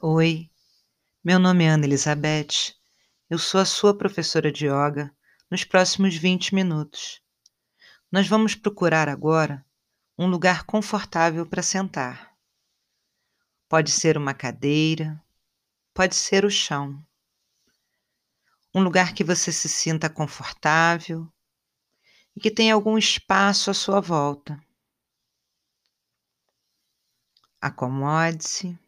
Oi, meu nome é Ana Elizabeth. Eu sou a sua professora de yoga nos próximos 20 minutos. Nós vamos procurar agora um lugar confortável para sentar. Pode ser uma cadeira, pode ser o chão. Um lugar que você se sinta confortável e que tenha algum espaço à sua volta. Acomode-se.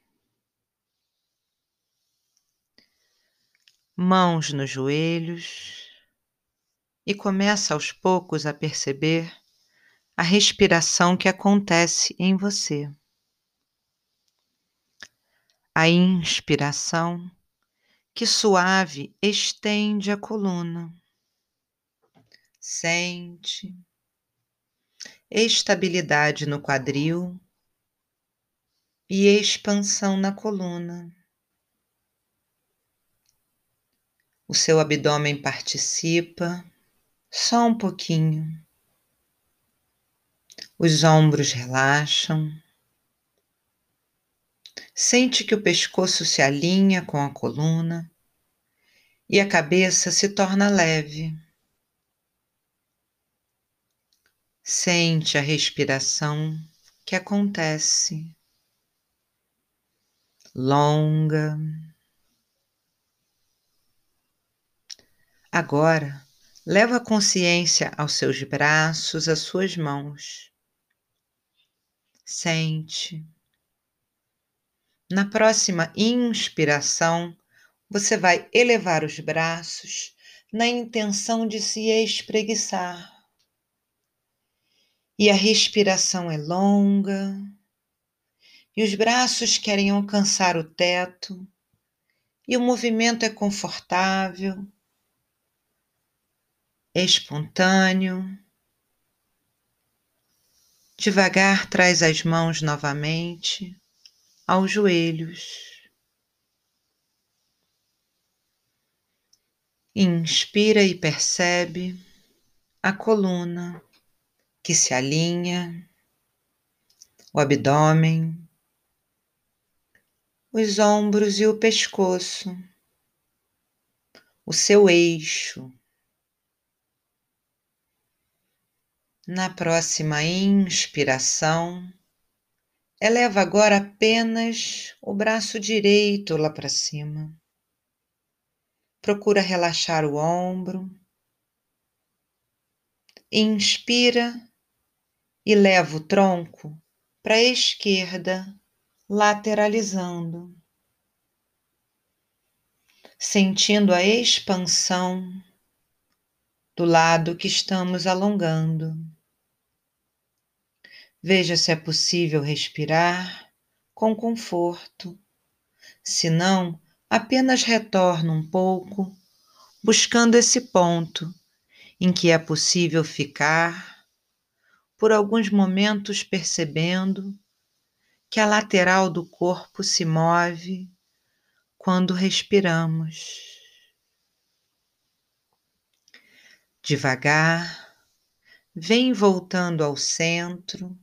Mãos nos joelhos e começa aos poucos a perceber a respiração que acontece em você. A inspiração que suave estende a coluna. Sente estabilidade no quadril e expansão na coluna. O seu abdômen participa só um pouquinho. Os ombros relaxam. Sente que o pescoço se alinha com a coluna e a cabeça se torna leve. Sente a respiração que acontece longa. Agora, leva a consciência aos seus braços, às suas mãos. Sente. Na próxima inspiração, você vai elevar os braços na intenção de se espreguiçar. E a respiração é longa, e os braços querem alcançar o teto, e o movimento é confortável, espontâneo. Devagar traz as mãos novamente aos joelhos. Inspira e percebe a coluna que se alinha, o abdômen, os ombros e o pescoço, o seu eixo. Na próxima inspiração, eleva agora apenas o braço direito lá para cima. Procura relaxar o ombro. Inspira e leva o tronco para a esquerda lateralizando, sentindo a expansão do lado que estamos alongando. Veja se é possível respirar com conforto. Se não, apenas retorna um pouco, buscando esse ponto em que é possível ficar por alguns momentos percebendo que a lateral do corpo se move quando respiramos. Devagar, vem voltando ao centro,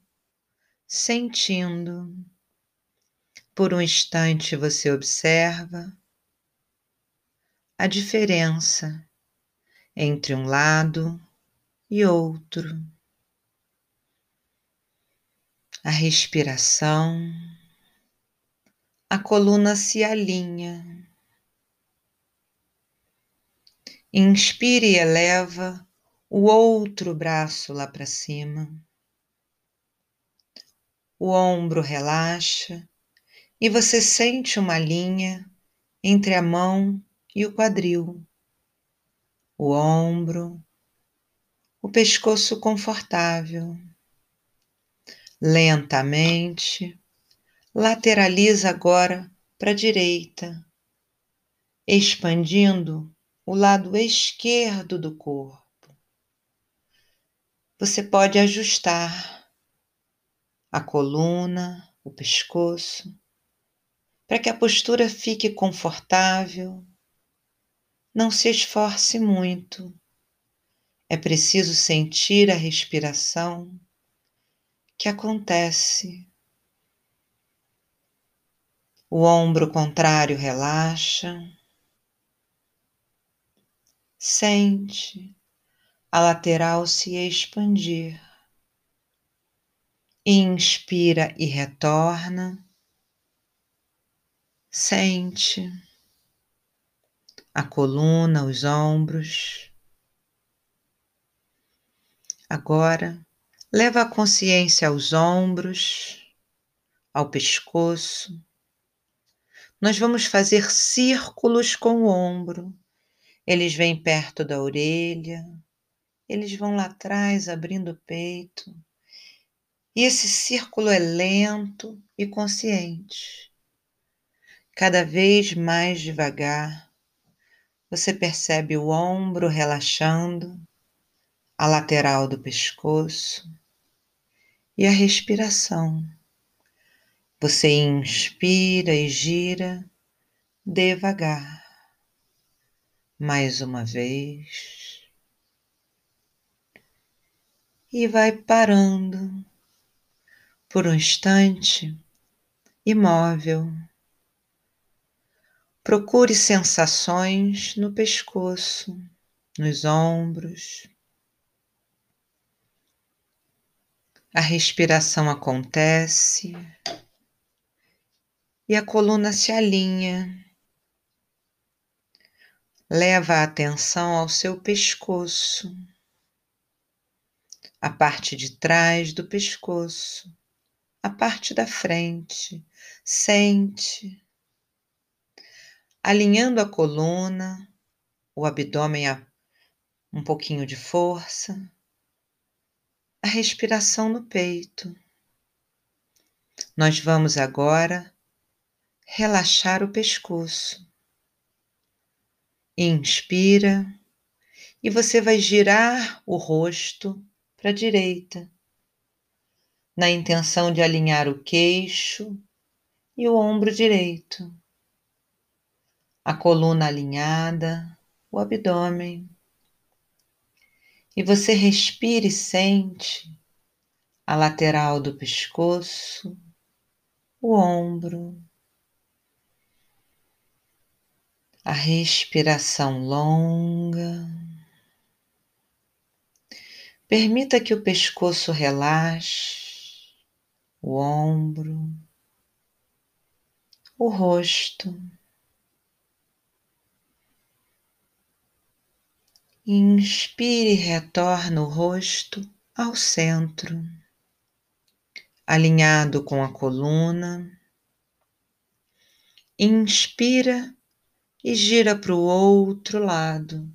sentindo. Por um instante você observa a diferença entre um lado e outro a respiração, a coluna se alinha. Inspire e eleva o outro braço lá para cima. O ombro relaxa e você sente uma linha entre a mão e o quadril, o ombro, o pescoço confortável lentamente, lateraliza agora para a direita, expandindo o lado esquerdo do corpo. Você pode ajustar a coluna, o pescoço, para que a postura fique confortável. Não se esforce muito. É preciso sentir a respiração que acontece O ombro contrário relaxa. Sente a lateral se expandir. Inspira e retorna. Sente a coluna, os ombros. Agora, leva a consciência aos ombros, ao pescoço. Nós vamos fazer círculos com o ombro. Eles vêm perto da orelha, eles vão lá atrás abrindo o peito. E esse círculo é lento e consciente. Cada vez mais devagar, você percebe o ombro relaxando, a lateral do pescoço e a respiração. Você inspira e gira devagar. Mais uma vez. E vai parando por um instante imóvel. Procure sensações no pescoço, nos ombros. A respiração acontece e a coluna se alinha. Leva a atenção ao seu pescoço, a parte de trás do pescoço, a parte da frente. Sente alinhando a coluna, o abdômen a um pouquinho de força, a respiração no peito. Nós vamos agora relaxar o pescoço. Inspira e você vai girar o rosto para a direita, na intenção de alinhar o queixo e o ombro direito a coluna alinhada, o abdômen. E você respira e sente a lateral do pescoço, o ombro, a respiração longa. Permita que o pescoço relaxe, o ombro, o rosto. Inspire e retorna o rosto ao centro, alinhado com a coluna. Inspira e gira para o outro lado,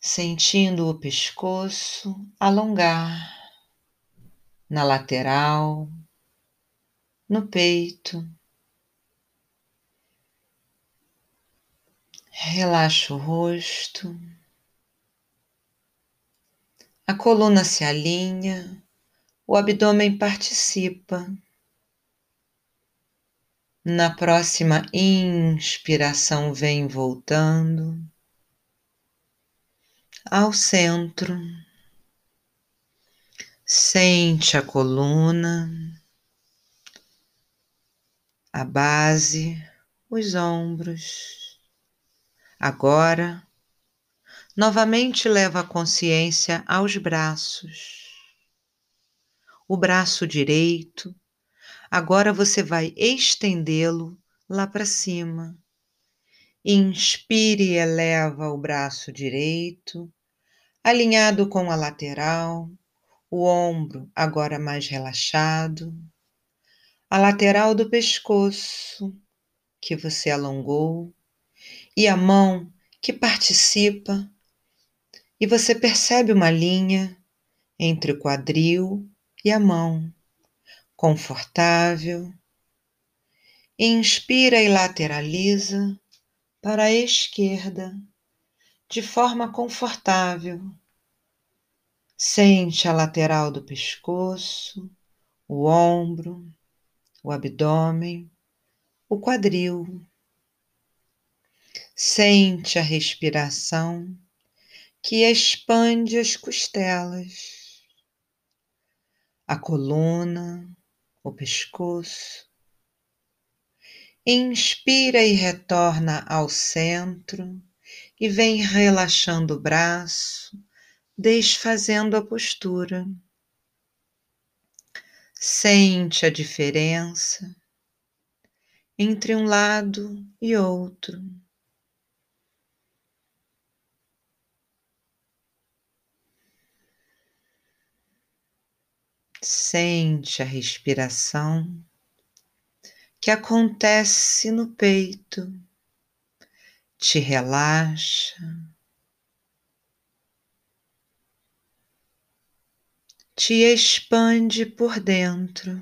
sentindo o pescoço alongar na lateral, no peito. Relaxa o rosto. A coluna se alinha, o abdômen participa. Na próxima inspiração, vem voltando ao centro. Sente a coluna, a base, os ombros. Agora, novamente leva a consciência aos braços. O braço direito, agora você vai estendê-lo lá para cima. Inspire e eleva o braço direito, alinhado com a lateral, o ombro agora mais relaxado, a lateral do pescoço que você alongou e a mão que participa, e você percebe uma linha entre o quadril e a mão, confortável. Inspira e lateraliza para a esquerda, de forma confortável. Sente a lateral do pescoço, o ombro, o abdômen, o quadril. Sente a respiração que expande as costelas, a coluna, o pescoço. Inspira e retorna ao centro e vem relaxando o braço, desfazendo a postura. Sente a diferença entre um lado e outro. Sente a respiração que acontece no peito, te relaxa, te expande por dentro.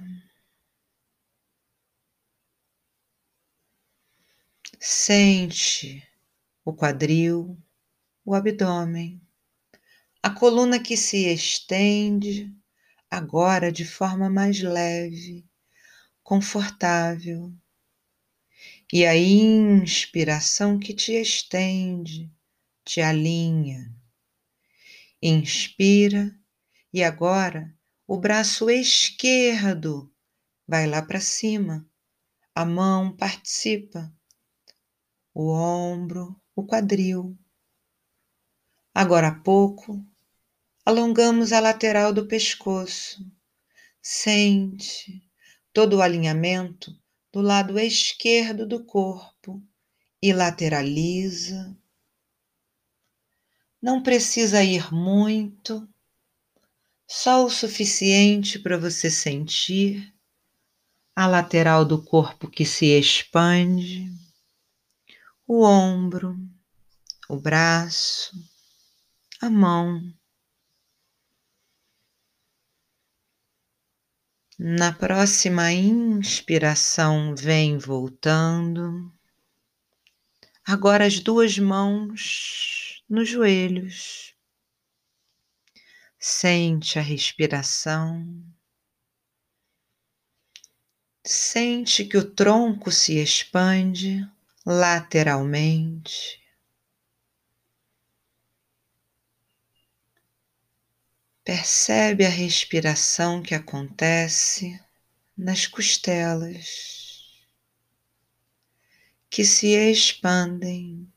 Sente o quadril, o abdômen, a coluna que se estende agora de forma mais leve, confortável. E a inspiração que te estende, te alinha. Inspira e agora o braço esquerdo vai lá para cima, a mão participa, o ombro, o quadril. Agora há pouco, alongamos a lateral do pescoço. Sente todo o alinhamento do lado esquerdo do corpo e lateraliza. Não precisa ir muito, só o suficiente para você sentir a lateral do corpo que se expande, o ombro, o braço, a mão. Na próxima inspiração, vem voltando. Agora as duas mãos nos joelhos. Sente a respiração. Sente que o tronco se expande lateralmente. Percebe a respiração que acontece nas costelas, que se expandem.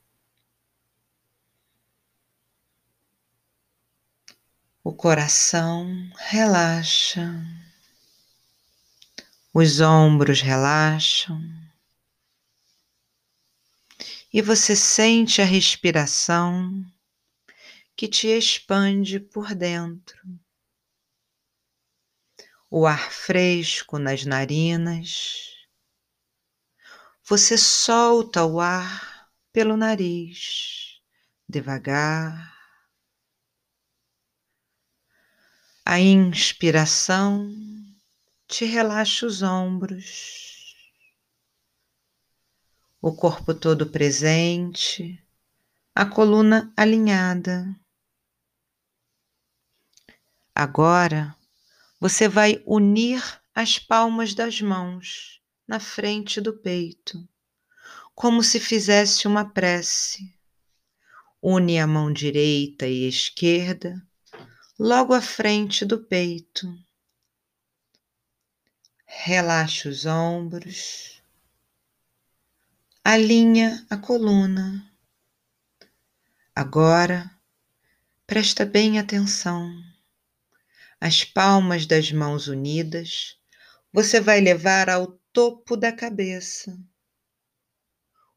O coração relaxa, os ombros relaxam e você sente a respiração que te expande por dentro. O ar fresco nas narinas. Você solta o ar pelo nariz, devagar. A inspiração te relaxa os ombros, o corpo todo presente, a coluna alinhada. Agora você vai unir as palmas das mãos na frente do peito, como se fizesse uma prece. Une a mão direita e esquerda logo à frente do peito. Relaxa os ombros, alinha a coluna. Agora, presta bem atenção as palmas das mãos unidas, você vai levar ao topo da cabeça.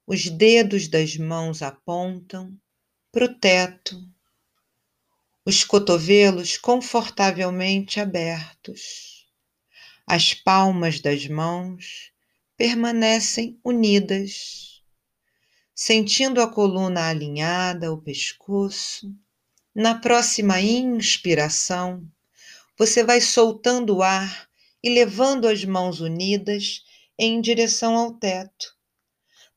Os dedos das mãos apontam para o teto, os cotovelos confortavelmente abertos. As palmas das mãos permanecem unidas, sentindo a coluna alinhada, o pescoço. Na próxima inspiração, você vai soltando o ar e levando as mãos unidas em direção ao teto,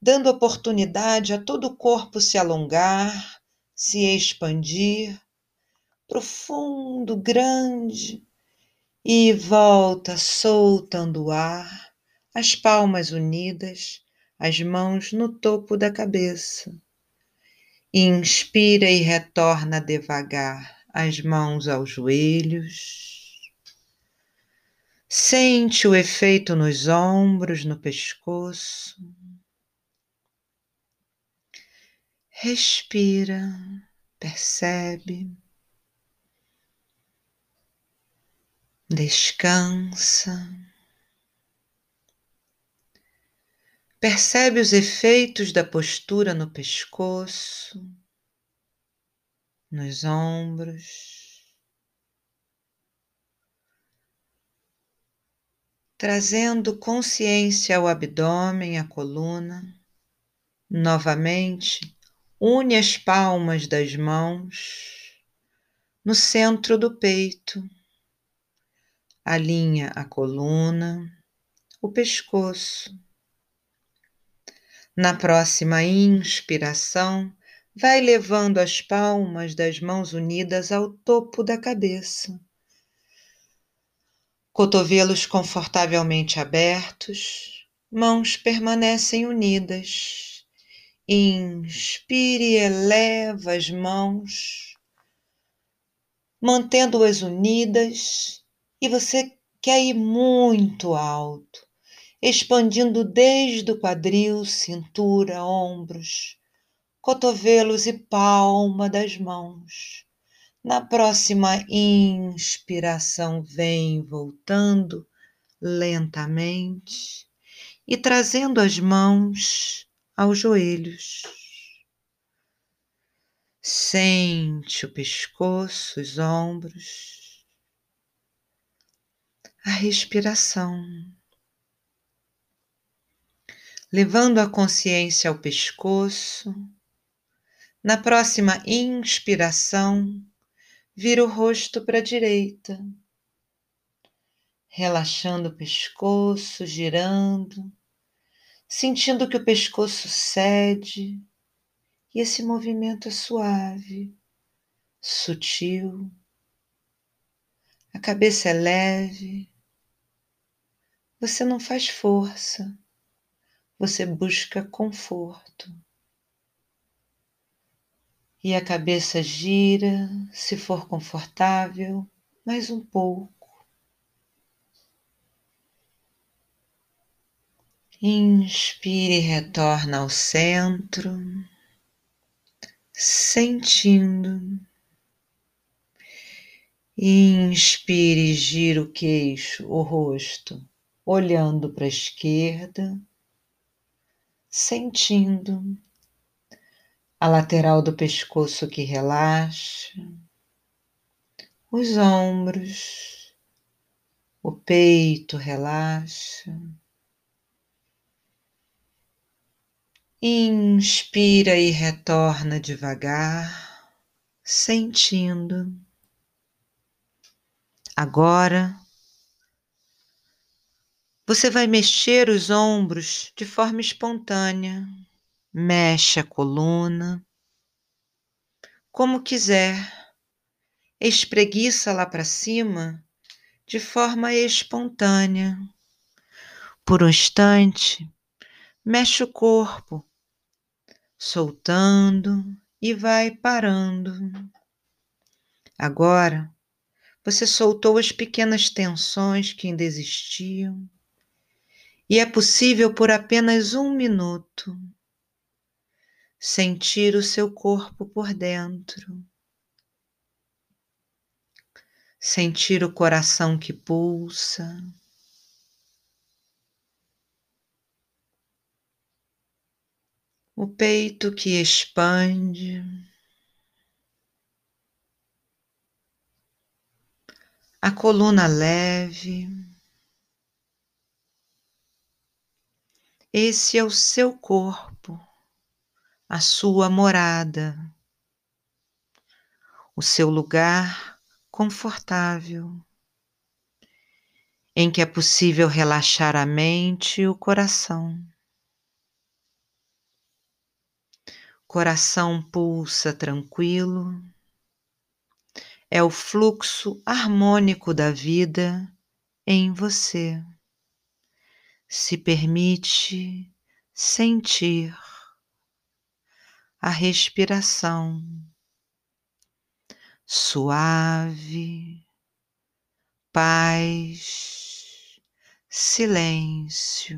dando oportunidade a todo o corpo se alongar, se expandir, profundo, grande, e volta soltando o ar, as palmas unidas, as mãos no topo da cabeça. Inspira e retorna devagar as mãos aos joelhos. Sente o efeito nos ombros, no pescoço. Respira, percebe, descansa. Percebe os efeitos da postura no pescoço, nos ombros. trazendo consciência ao abdômen, à coluna. Novamente, une as palmas das mãos no centro do peito, alinha a coluna, o pescoço. Na próxima inspiração, vai levando as palmas das mãos unidas ao topo da cabeça cotovelos confortavelmente abertos, mãos permanecem unidas. Inspire e eleva as mãos, mantendo-as unidas, e você quer ir muito alto, expandindo desde o quadril, cintura, ombros, cotovelos e palma das mãos na próxima inspiração, vem voltando lentamente e trazendo as mãos aos joelhos. Sente o pescoço, os ombros, a respiração. Levando a consciência ao pescoço, na próxima inspiração, vira o rosto para a direita, relaxando o pescoço, girando, sentindo que o pescoço cede e esse movimento é suave, sutil. A cabeça é leve. Você não faz força, você busca conforto e a cabeça gira, se for confortável, mais um pouco. Inspire e retorna ao centro, sentindo. Inspire gira o queixo, o rosto, olhando para a esquerda, sentindo a lateral do pescoço que relaxa, os ombros, o peito relaxa. Inspira e retorna devagar, sentindo. Agora, você vai mexer os ombros de forma espontânea mexe a coluna, como quiser, espreguiça lá para cima de forma espontânea. Por um instante, mexe o corpo, soltando e vai parando. Agora, você soltou as pequenas tensões que ainda existiam, e é possível por apenas um minuto sentir o seu corpo por dentro, sentir o coração que pulsa. O peito que expande, a coluna leve. Esse é o seu corpo a sua morada, o seu lugar confortável, em que é possível relaxar a mente e o coração. Coração pulsa tranquilo, é o fluxo harmônico da vida em você. Se permite sentir a respiração suave, paz, silêncio.